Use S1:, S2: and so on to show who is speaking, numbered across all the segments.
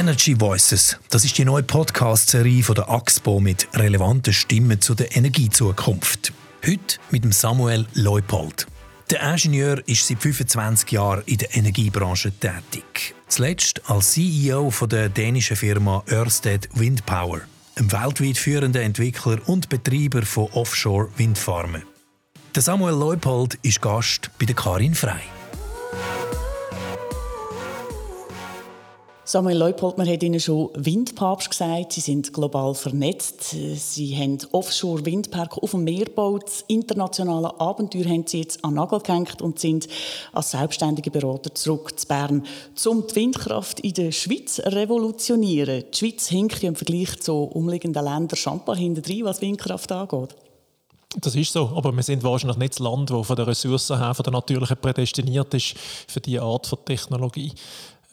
S1: Energy Voices, das ist die neue Podcast-Serie von der AXPO mit relevanten Stimmen zu der Energiezukunft. Heute mit dem Samuel Leupold. Der Ingenieur ist seit 25 Jahren in der Energiebranche tätig. Zuletzt als CEO von der dänischen Firma Ørsted Windpower, einem weltweit führenden Entwickler und Betreiber von Offshore-Windfarmen. Der Samuel Leupold ist Gast bei der Karin Frei.
S2: Samuel Leupold, man hat Ihnen schon Windpapst gesagt. Sie sind global vernetzt. Sie haben Offshore-Windpark auf dem Meer gebaut. Das internationale Abenteuer haben Sie jetzt an Nagel gehängt und sind als selbstständige Berater zurück zu Bern, um die Windkraft in der Schweiz zu revolutionieren. Die Schweiz hinkt im Vergleich zu umliegenden Ländern Champa hinten was Windkraft angeht.
S3: Das ist so, aber wir sind wahrscheinlich nicht das Land, das von der Ressourcen her, von der natürlichen prädestiniert ist für diese Art von Technologie.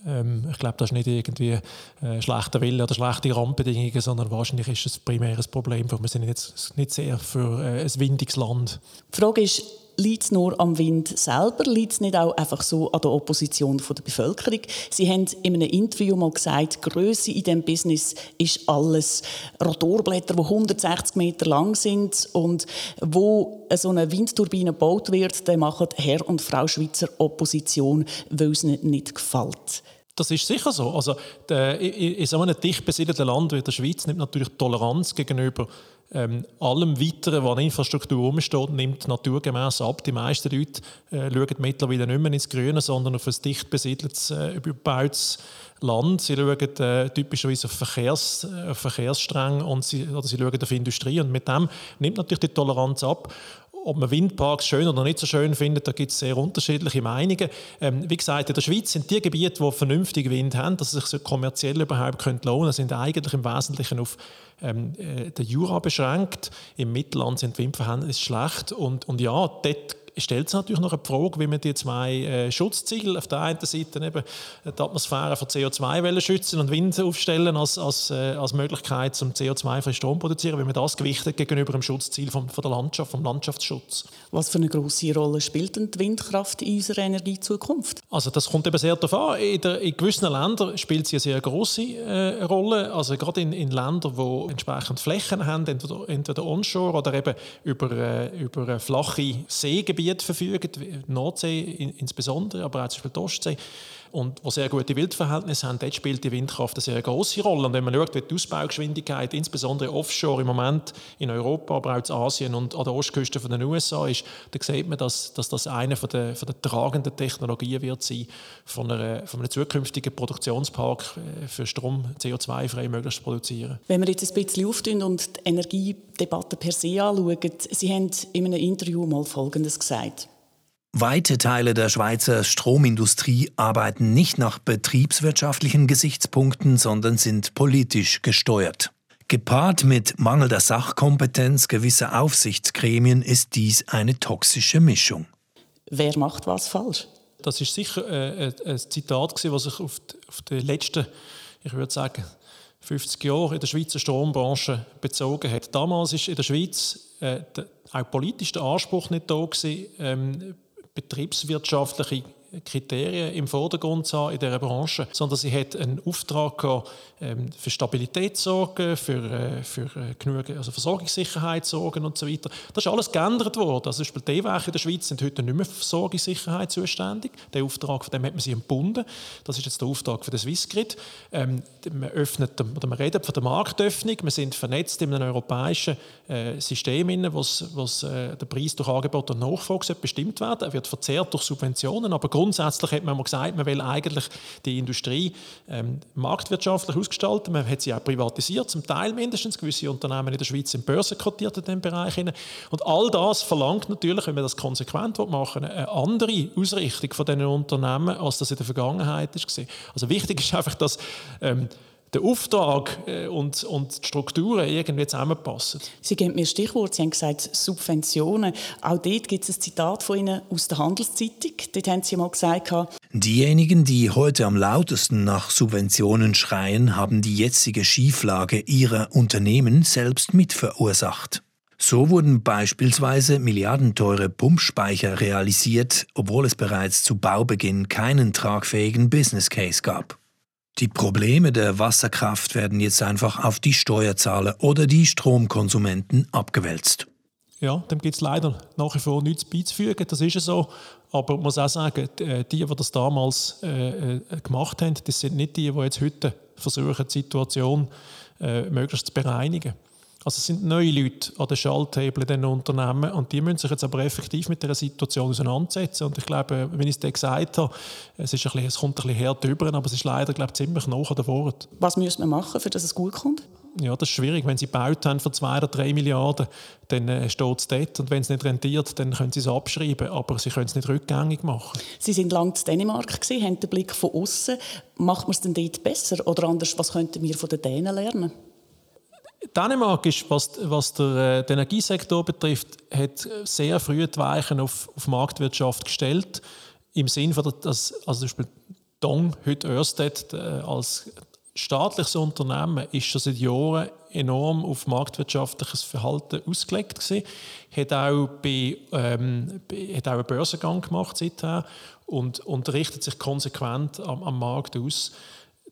S3: Ähm, ich glaube, das ist nicht irgendwie äh, schlechter Wille oder schlechte Randbedingungen, sondern wahrscheinlich ist es ein primäres Problem. Wir sind jetzt nicht sehr für äh, ein windiges Land.
S2: Die Frage ist, liegt es nur am Wind selber? Liegt es nicht auch einfach so an der Opposition von der Bevölkerung? Sie haben in einem Interview mal gesagt, Größe in diesem Business ist alles. Rotorblätter, die 160 Meter lang sind und wo so eine Windturbine gebaut wird, dann machen Herr und Frau Schweizer Opposition, weil es ihnen nicht gefällt.
S3: Das ist sicher so. Also, der, in so einem dicht besiedelten Land wie der Schweiz nimmt natürlich Toleranz gegenüber ähm, allem Weiteren, was an Infrastruktur rumsteht, nimmt naturgemäß ab. Die meisten Leute äh, schauen mittlerweile nicht mehr ins Grüne, sondern auf ein dicht besiedeltes, äh, überbautes Land. Sie schauen äh, typischerweise auf, Verkehrs, äh, Verkehrsstränge und sie, oder sie schauen auf Industrie. Und mit dem nimmt natürlich die Toleranz ab ob man Windparks schön oder nicht so schön findet, da gibt es sehr unterschiedliche Meinungen. Ähm, wie gesagt, in der Schweiz sind die Gebiete, die vernünftig Wind haben, dass es sich kommerziell überhaupt lohnen können, sind eigentlich im Wesentlichen auf ähm, äh, den Jura beschränkt. Im Mittelland sind die Windverhältnisse schlecht und, und ja, dort stellt es natürlich noch eine Frage, wie man die zwei äh, Schutzziele auf der einen Seite eben die Atmosphäre von CO2 schützen und Wind aufstellen als, als, äh, als Möglichkeit zum CO2-freien Strom produzieren, wie man das gewichtet gegenüber dem Schutzziel vom, von der Landschaft, vom Landschaftsschutz.
S2: Was für eine große Rolle spielt denn die Windkraft in unserer Energiezukunft?
S3: Also das kommt eben sehr darauf an. In, der, in gewissen Ländern spielt sie eine sehr große äh, Rolle. Also gerade in, in Ländern, die entsprechend Flächen haben, entweder, entweder onshore oder eben über, äh, über flache Seegebiete Gebiete verfügen, die Nordsee insbesondere, aber auch zum Beispiel die Ostsee, und wo sehr gute Wildverhältnisse haben, dort spielt die Windkraft eine sehr große Rolle. Und wenn man schaut, wie die Ausbaugeschwindigkeit insbesondere offshore im Moment in Europa, aber auch in Asien und an der Ostküste den USA ist, dann sieht man, dass, dass das eine von der, von der tragenden Technologien wird sein, von, einer, von einem zukünftigen Produktionspark äh, für Strom CO2-frei möglichst zu produzieren.
S2: Wenn wir jetzt ein bisschen auftun und die Energiedebatte per se anschauen, Sie haben in einem Interview mal Folgendes gesagt.
S1: Weite Teile der Schweizer Stromindustrie arbeiten nicht nach betriebswirtschaftlichen Gesichtspunkten, sondern sind politisch gesteuert. Gepaart mit mangelnder Sachkompetenz gewisser Aufsichtsgremien ist dies eine toxische Mischung.
S2: Wer macht was falsch?
S3: Das ist sicher äh, ein Zitat, das sich auf die, letzten, ich würde sagen, 50 Jahre in der Schweizer Strombranche bezogen hat. Damals ist in der Schweiz äh, auch politisch der Anspruch nicht da gewesen, ähm, betriebswirtschaftliche Kriterien im Vordergrund sah in dieser Branche, sondern sie hat einen Auftrag gehabt, ähm, für Stabilität sorgen, für, äh, für äh, genug also Versorgungssicherheit sorgen und so weiter. Das ist alles geändert worden. Also zum Beispiel die Werke in der Schweiz sind heute nicht mehr für Versorgungssicherheit zuständig. Der Auftrag, von dem hat man sie entbunden. Das ist jetzt der Auftrag für den Swissgrid. Ähm, man öffnet, oder man redet von der Marktöffnung. Wir sind vernetzt in einem europäischen äh, System, wo äh, der Preis durch Angebot und Nachfrage bestimmt werden. Er wird verzehrt durch Subventionen, aber grundsätzlich hat man mal gesagt, man will eigentlich die Industrie ähm, marktwirtschaftlich ausgestalten. Man hat sie auch privatisiert, zum Teil mindestens. Gewisse Unternehmen in der Schweiz sind börsenkotiert in diesem Bereich. Und all das verlangt natürlich, wenn man das konsequent machen will, eine andere Ausrichtung von diesen Unternehmen, als das in der Vergangenheit war. Also wichtig ist einfach, dass ähm, der Auftrag äh, und, und die Strukturen irgendwie zusammenpassen.
S2: Sie geben mir Stichwort, Sie haben gesagt Subventionen. Auch dort gibt es ein Zitat von Ihnen aus der Handelszeitung. Dort haben Sie mal gesagt...
S1: Diejenigen, die heute am lautesten nach Subventionen schreien, haben die jetzige Schieflage ihrer Unternehmen selbst mitverursacht. So wurden beispielsweise milliardenteure Pumpspeicher realisiert, obwohl es bereits zu Baubeginn keinen tragfähigen Business Case gab. Die Probleme der Wasserkraft werden jetzt einfach auf die Steuerzahler oder die Stromkonsumenten abgewälzt.
S3: Ja, dem gibt es leider nach wie vor nichts beizufügen, das ist so. Aber man muss auch sagen, die, die das damals äh, äh, gemacht haben, das sind nicht die, die jetzt heute versuchen, die Situation äh, möglichst zu bereinigen. Also es sind neue Leute an den Schalthebeln in diesen Unternehmen und die müssen sich jetzt aber effektiv mit der Situation auseinandersetzen. Und ich glaube, wie ich es gesagt habe, es, ist ein bisschen, es kommt ein bisschen hart drüber, aber es ist leider glaube ich, ziemlich der Wort.
S2: Was müsste man machen, für dass es gut kommt?
S3: Ja, das ist schwierig. Wenn sie gebaut haben für zwei oder drei Milliarden, dann äh, steht es dort. Und wenn es nicht rentiert, dann können sie es abschreiben. Aber sie können es nicht rückgängig machen.
S2: Sie sind lange in Dänemark, gewesen, haben den Blick von außen. Macht man es denn dort besser? Oder anders, was könnten wir von den Dänen lernen?
S3: Dänemark ist, was, was der, äh, den Energiesektor betrifft, hat sehr früh die Weichen auf, auf Marktwirtschaft gestellt. Im Sinne von, dass also zum Beispiel Dong, heute Ørsted, äh, als staatliches Unternehmen ist schon seit Jahren enorm auf marktwirtschaftliches Verhalten ausgelegt gewesen. Hat auch, bei, ähm, hat auch einen Börsengang gemacht seither und, und richtet sich konsequent am, am Markt aus.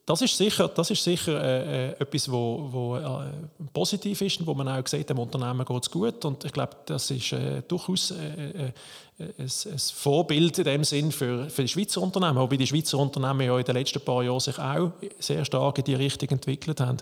S3: Das ist sicher, das ist sicher äh, äh, etwas, wo, wo äh, positiv ist und wo man auch sieht, dem Unternehmen geht es gut. Und ich glaube, das ist äh, durchaus äh, äh, ein, ein, Vorbild in dem Sinn für, für die Schweizer Unternehmen, wobei die Schweizer Unternehmen ja in den letzten paar Jahren sich auch sehr stark in die Richtung entwickelt haben.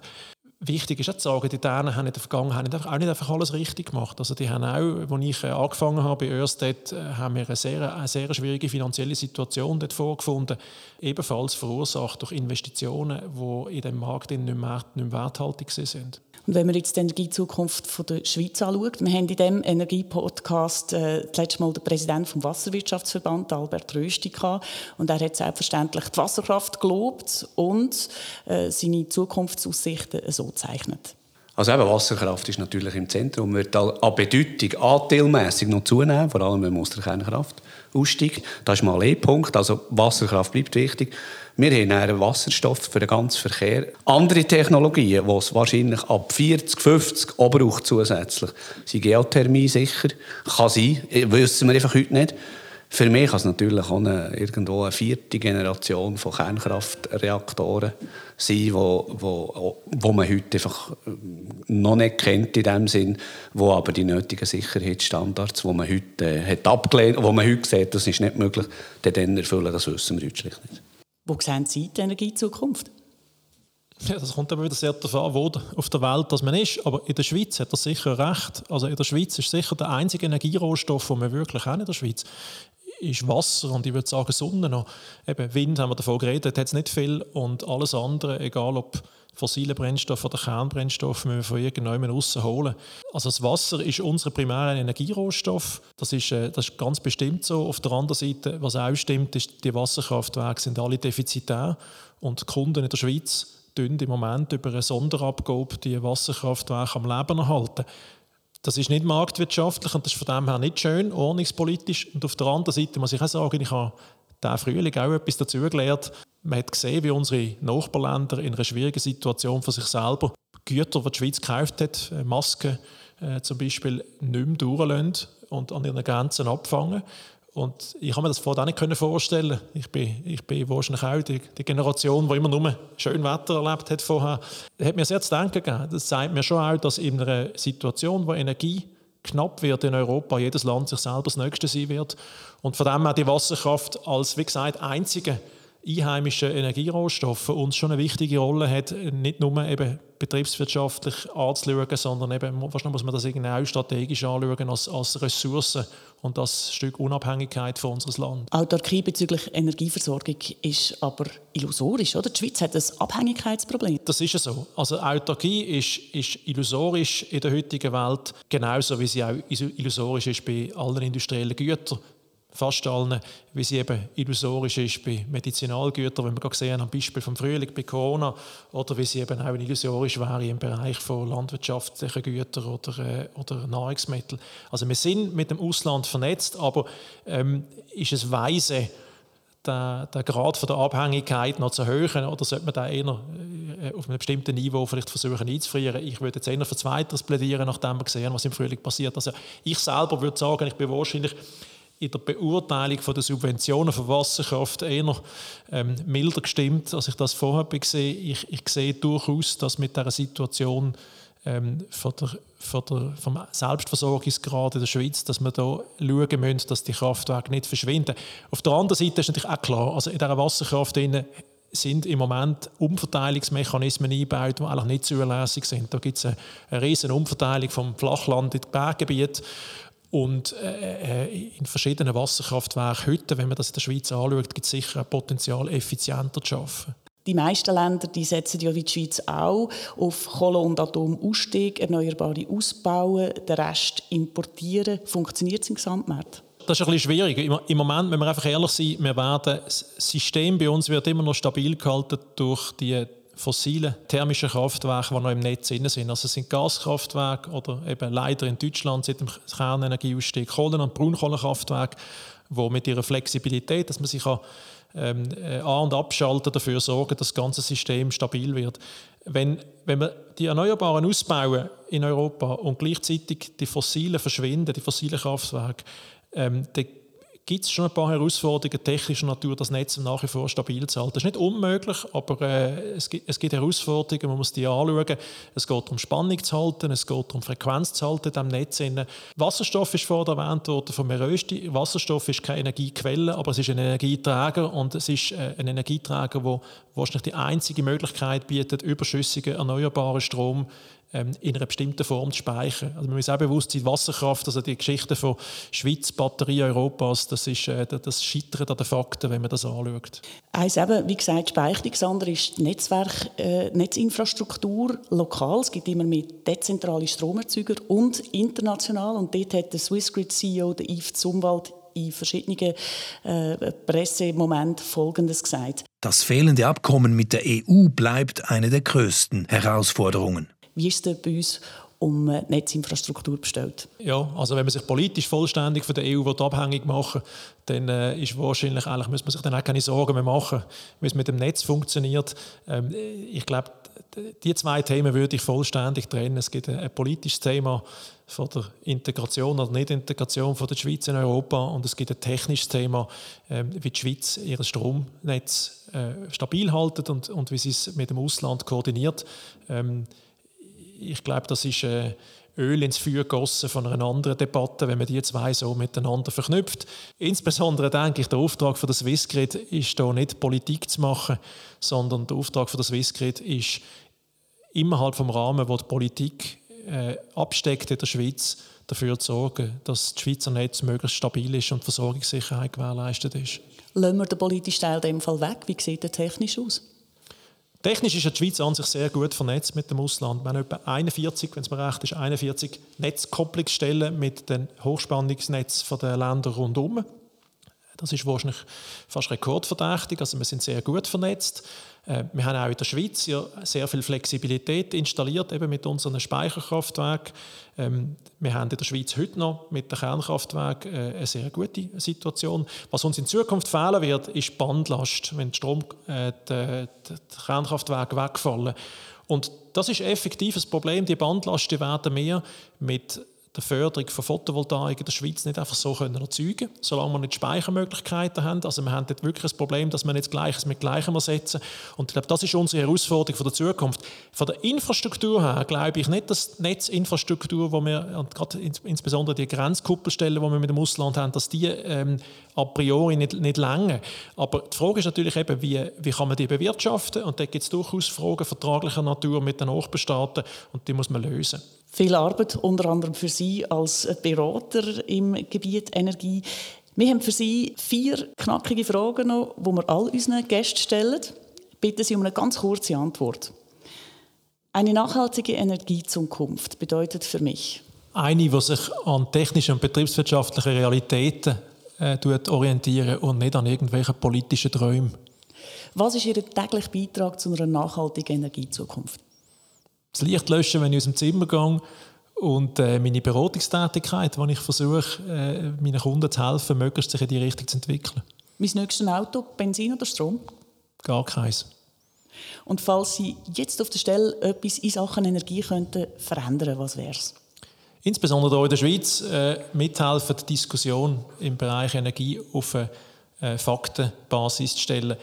S3: Wichtig ist auch zu sagen, die Dänen haben in der Vergangenheit auch nicht einfach alles richtig gemacht. Also die haben auch, als ich äh, angefangen habe bei Ørsted, äh, haben wir eine sehr, eine sehr schwierige finanzielle Situation dort vorgefunden, ebenfalls verursacht durch Investitionen, die in dem Markt nicht mehr, nicht mehr werthaltig sind.
S2: Und wenn man jetzt die Energiezukunft von der Schweiz anschaut, wir haben in diesem Energiepodcast äh, das letzte Mal den Präsidenten vom Wasserwirtschaftsverband, Albert Rösti, gehabt, und er hat selbstverständlich die Wasserkraft gelobt und äh, seine Zukunftsaussichten so gezeichnet.
S4: Also eben Wasserkraft ist natürlich im Zentrum, wird an Bedeutung anteilmässig noch zunehmen, vor allem wenn man aus der Kernkraft aussteigt. Das ist mal ein Punkt, also Wasserkraft bleibt wichtig. Wir haben einen Wasserstoff für den ganzen Verkehr. Andere Technologien, die es wahrscheinlich ab 40, 50 auch braucht zusätzlich, sind Geothermie sicher. Kann sein, wissen wir einfach heute nicht. Für mich kann es natürlich auch eine, irgendwo eine vierte Generation von Kernkraftreaktoren sein, wo, wo, wo man heute einfach noch nicht kennt in dem Sinn, wo aber die nötigen Sicherheitsstandards, die man heute äh, hat abgelehnt, wo man heute sieht, das ist nicht möglich, dann erfüllen, das wissen wir heute schlicht nicht.
S2: Wo sehen Sie die Energiezukunft?
S3: Ja, das kommt immer wieder sehr darauf an, wo auf der Welt dass man ist. Aber in der Schweiz hat er sicher recht. Also in der Schweiz ist sicher der einzige Energierohstoff, den wir wirklich haben in der Schweiz, ist Wasser und ich würde sagen Sonne noch. Eben Wind haben wir davon geredet, hat es nicht viel und alles andere, egal ob fossile Brennstoffe oder Kernbrennstoffe, müssen wir von irgendjemandem rausholen. Also das Wasser ist unser primärer Energierohstoff. Das ist, äh, das ist ganz bestimmt so. Auf der anderen Seite, was auch stimmt, ist, die Wasserkraftwerke sind alle defizitär und die Kunden in der Schweiz tun im Moment über eine Sonderabgabe die Wasserkraftwerke am Leben erhalten. Das ist nicht marktwirtschaftlich und das ist von dem her nicht schön, ordnungspolitisch. Und auf der anderen Seite muss ich auch sagen, ich habe diesen Frühling auch etwas dazu gelernt. Man hat gesehen, wie unsere Nachbarländer in einer schwierigen Situation für sich selber Güter, die die Schweiz gekauft hat, äh, Masken äh, zum Beispiel, nicht mehr durchlassen und an ihren Grenzen abfangen. Und ich habe mir das vorher auch nicht vorstellen Ich bin, ich bin wahrscheinlich auch die, die Generation, die immer nur schön Wetter erlebt hat vorher. Das hat mir sehr zu denken gegeben. Das zeigt mir schon auch, dass in einer Situation, wo Energie knapp wird in Europa, jedes Land sich selber das Nächste sein wird. Und von dem her die Wasserkraft als, wie gesagt, einzige einheimische Energierohstoffe uns schon eine wichtige Rolle hat, nicht nur eben betriebswirtschaftlich anzuschauen, sondern eben, wahrscheinlich muss man das irgendwie auch strategisch anschauen als, als Ressource und das Stück Unabhängigkeit von unseres Landes.
S2: Autarkie bezüglich Energieversorgung ist aber illusorisch, oder? Die Schweiz hat ein Abhängigkeitsproblem.
S3: Das ist so. Also Autarkie ist, ist illusorisch in der heutigen Welt, genauso wie sie auch illusorisch ist bei allen industriellen Gütern fast allen, wie sie eben illusorisch ist bei Medizinalgütern, wenn wir gerade sehen am Beispiel vom Frühling bei Corona, oder wie sie eben auch illusorisch wäre im Bereich von landwirtschaftlichen Gütern oder, äh, oder Nahrungsmitteln. Also wir sind mit dem Ausland vernetzt, aber ähm, ist es weise, den, den Grad von der Abhängigkeit noch zu erhöhen oder sollte man da eher äh, auf einem bestimmten Niveau vielleicht versuchen einzufrieren? Ich würde jetzt eher für Zweiteres plädieren, nachdem wir gesehen was im Frühling passiert. Also ich selber würde sagen, ich bin wahrscheinlich in der Beurteilung von der Subventionen für Wasserkraft eher ähm, milder gestimmt, als ich das vorher gesehen ich, ich sehe durchaus, dass mit dieser Situation ähm, von der, von der, vom Selbstversorgungsgrad in der Schweiz, dass wir da schauen müssen, dass die Kraftwerke nicht verschwinden. Auf der anderen Seite ist natürlich auch klar, also in dieser Wasserkraft sind im Moment Umverteilungsmechanismen eingebaut, die eigentlich nicht zulässig sind. Da gibt es eine, eine riesige Umverteilung vom Flachland in die Berggebiete und äh, äh, in verschiedenen Wasserkraftwerken heute, wenn man das in der Schweiz anschaut, gibt es sicher ein Potenzial, effizienter zu arbeiten.
S2: Die meisten Länder die setzen ja wie die Schweiz auch auf Kohle- und Atomausstieg, Erneuerbare ausbauen, den Rest importieren. Funktioniert es im Gesamtmarkt?
S3: Das ist ein bisschen schwierig. Im Moment, wenn wir einfach ehrlich sind, wir werden, das System bei uns wird immer noch stabil gehalten durch die fossilen thermischen Kraftwerke, die noch im Netz sind. Also es sind Gaskraftwerke oder eben leider in Deutschland seit dem Kernenergieausstieg Kohlen- und Braunkohlekraftwerke, die mit ihrer Flexibilität, dass man sich ähm, äh, an- und abschalten, dafür sorgen, dass das ganze System stabil wird. Wenn, wenn wir die Erneuerbaren ausbauen in Europa und gleichzeitig die fossilen verschwinden, die fossilen Kraftwerke, ähm, dann gibt es schon ein paar Herausforderungen technischer Natur, das Netz nach wie vor stabil zu halten. Das ist nicht unmöglich, aber äh, es, gibt, es, gibt, Herausforderungen, man muss die anschauen. Es geht darum, Spannung zu halten, es geht darum, Frequenz zu halten in diesem Netz. Wasserstoff ist vorher erwähnt worden von Merösti. Wasserstoff ist keine Energiequelle, aber es ist ein Energieträger und es ist äh, ein Energieträger, der wahrscheinlich die einzige Möglichkeit bietet, überschüssigen erneuerbaren Strom in einer bestimmten Form zu speichern. Also man muss auch bewusst sein, Wasserkraft, also die Geschichte von Schweiz, Batterie Europas, das ist äh, das Scheitern an den Fakten, wenn man das anschaut.
S2: Eins eben, wie gesagt, Speicherung, das andere ist Netzwerk, äh, Netzinfrastruktur lokal. Es gibt immer mehr dezentrale Stromerzeuger und international. Und dort hat der Swissgrid-CEO, der Yves Zumwald, in verschiedenen äh, Pressemomenten Folgendes gesagt.
S1: Das fehlende Abkommen mit der EU bleibt eine der größten Herausforderungen
S2: wie ist es bei uns um Netzinfrastruktur bestellt?
S3: Ja, also wenn man sich politisch vollständig von der EU abhängig machen will, dann äh, ist wahrscheinlich, eigentlich muss man sich dann auch keine Sorgen mehr machen, wie es mit dem Netz funktioniert. Ähm, ich glaube, die zwei Themen würde ich vollständig trennen. Es gibt ein, ein politisches Thema von der Integration oder Nicht-Integration der Schweiz in Europa und es gibt ein technisches Thema, äh, wie die Schweiz ihr Stromnetz äh, stabil haltet und, und wie sie es mit dem Ausland koordiniert. Ähm, ich glaube, das ist äh, Öl ins Feuer gegossen von einer anderen Debatte, wenn man die zwei so miteinander verknüpft. Insbesondere denke ich, der Auftrag von der Swissgrid ist da nicht Politik zu machen, sondern der Auftrag von der Swissgrid ist innerhalb vom Rahmen, wo die Politik äh, absteckt in der Schweiz, dafür zu sorgen, dass das Schweizer Netz möglichst stabil ist und die Versorgungssicherheit gewährleistet ist.
S2: Lassen wir den politischen Teil in dem Fall weg. Wie sieht der technisch aus?
S3: Technisch ist die Schweiz an sich sehr gut vernetzt mit dem Ausland. Wir haben etwa 41, wenn es mir recht ist, 41 Netzkopplungsstellen mit den Hochspannungsnetzen der Länder rundherum. Das ist wahrscheinlich fast rekordverdächtig. Also wir sind sehr gut vernetzt. Äh, wir haben auch in der Schweiz sehr viel Flexibilität installiert, eben mit unseren Speicherkraftwerken. Ähm, wir haben in der Schweiz heute noch mit den Kernkraftwerken äh, eine sehr gute Situation. Was uns in Zukunft fehlen wird, ist Bandlast, wenn die, Strom, äh, die, die Kernkraftwerke wegfallen. Und das ist effektiv ein Problem. Die Bandlasten werden mehr mit der Förderung von Photovoltaik in der Schweiz nicht einfach so können erzeugen solange wir nicht Speichermöglichkeiten haben. Also wir haben dort wirklich ein Problem, dass wir nicht Gleiches mit Gleichem ersetzen. Und ich glaube, das ist unsere Herausforderung für die Zukunft. Von der Infrastruktur her glaube ich nicht, dass die Netzinfrastruktur, wo wir, und gerade insbesondere die Grenzkuppelstellen, die wir mit dem Ausland haben, dass die ähm, a priori nicht, nicht länger. Aber die Frage ist natürlich eben, wie, wie kann man die bewirtschaften? Und da gibt es durchaus Fragen vertraglicher Natur mit den Nachbarstaaten und die muss man lösen
S2: viel Arbeit, unter anderem für Sie als Berater im Gebiet Energie. Wir haben für Sie vier knackige Fragen noch, die wir all unseren Gästen stellen. Bitte Sie um eine ganz kurze Antwort. Eine nachhaltige Energiezukunft bedeutet für mich?
S3: Eine, die sich an technischen und betriebswirtschaftlichen Realitäten äh, orientieren und nicht an irgendwelchen politischen Träumen.
S2: Was ist Ihr täglicher Beitrag zu einer nachhaltigen Energiezukunft?
S3: Das Licht löschen, wenn ich aus dem Zimmer gehe und äh, meine Beratungstätigkeit, wo ich versuche, äh, meinen Kunden zu helfen, möglichst sich in die Richtung zu entwickeln.
S2: Mein nächstes Auto, Benzin oder Strom?
S3: Gar keins.
S2: Und falls Sie jetzt auf der Stelle etwas in Sachen Energie könnten verändern, was wäre es?
S3: insbesondere hier in der Schweiz äh, mithelfen, die Diskussion im Bereich Energie auf eine äh, Faktenbasis zu stellen.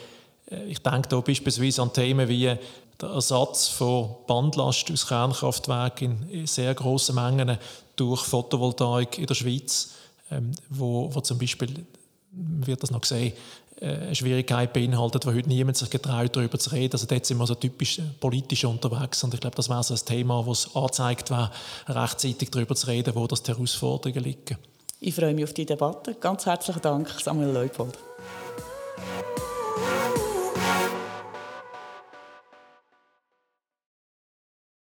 S3: Äh, ich denke da beispielsweise an Themen wie der Ersatz von Bandlast aus Kernkraftwerken in sehr grossen Mengen durch Photovoltaik in der Schweiz, ähm, wo, wo zum Beispiel, wird das noch gesehen, äh, eine Schwierigkeit beinhaltet, wo heute niemand sich getraut, darüber zu reden. Also dort sind wir so typisch äh, politisch unterwegs und ich glaube, das wäre so ein Thema, wo es angezeigt rechtzeitig darüber zu reden, wo das die Herausforderungen liegen.
S2: Ich freue mich auf die Debatte. Ganz herzlichen Dank, Samuel Leupold.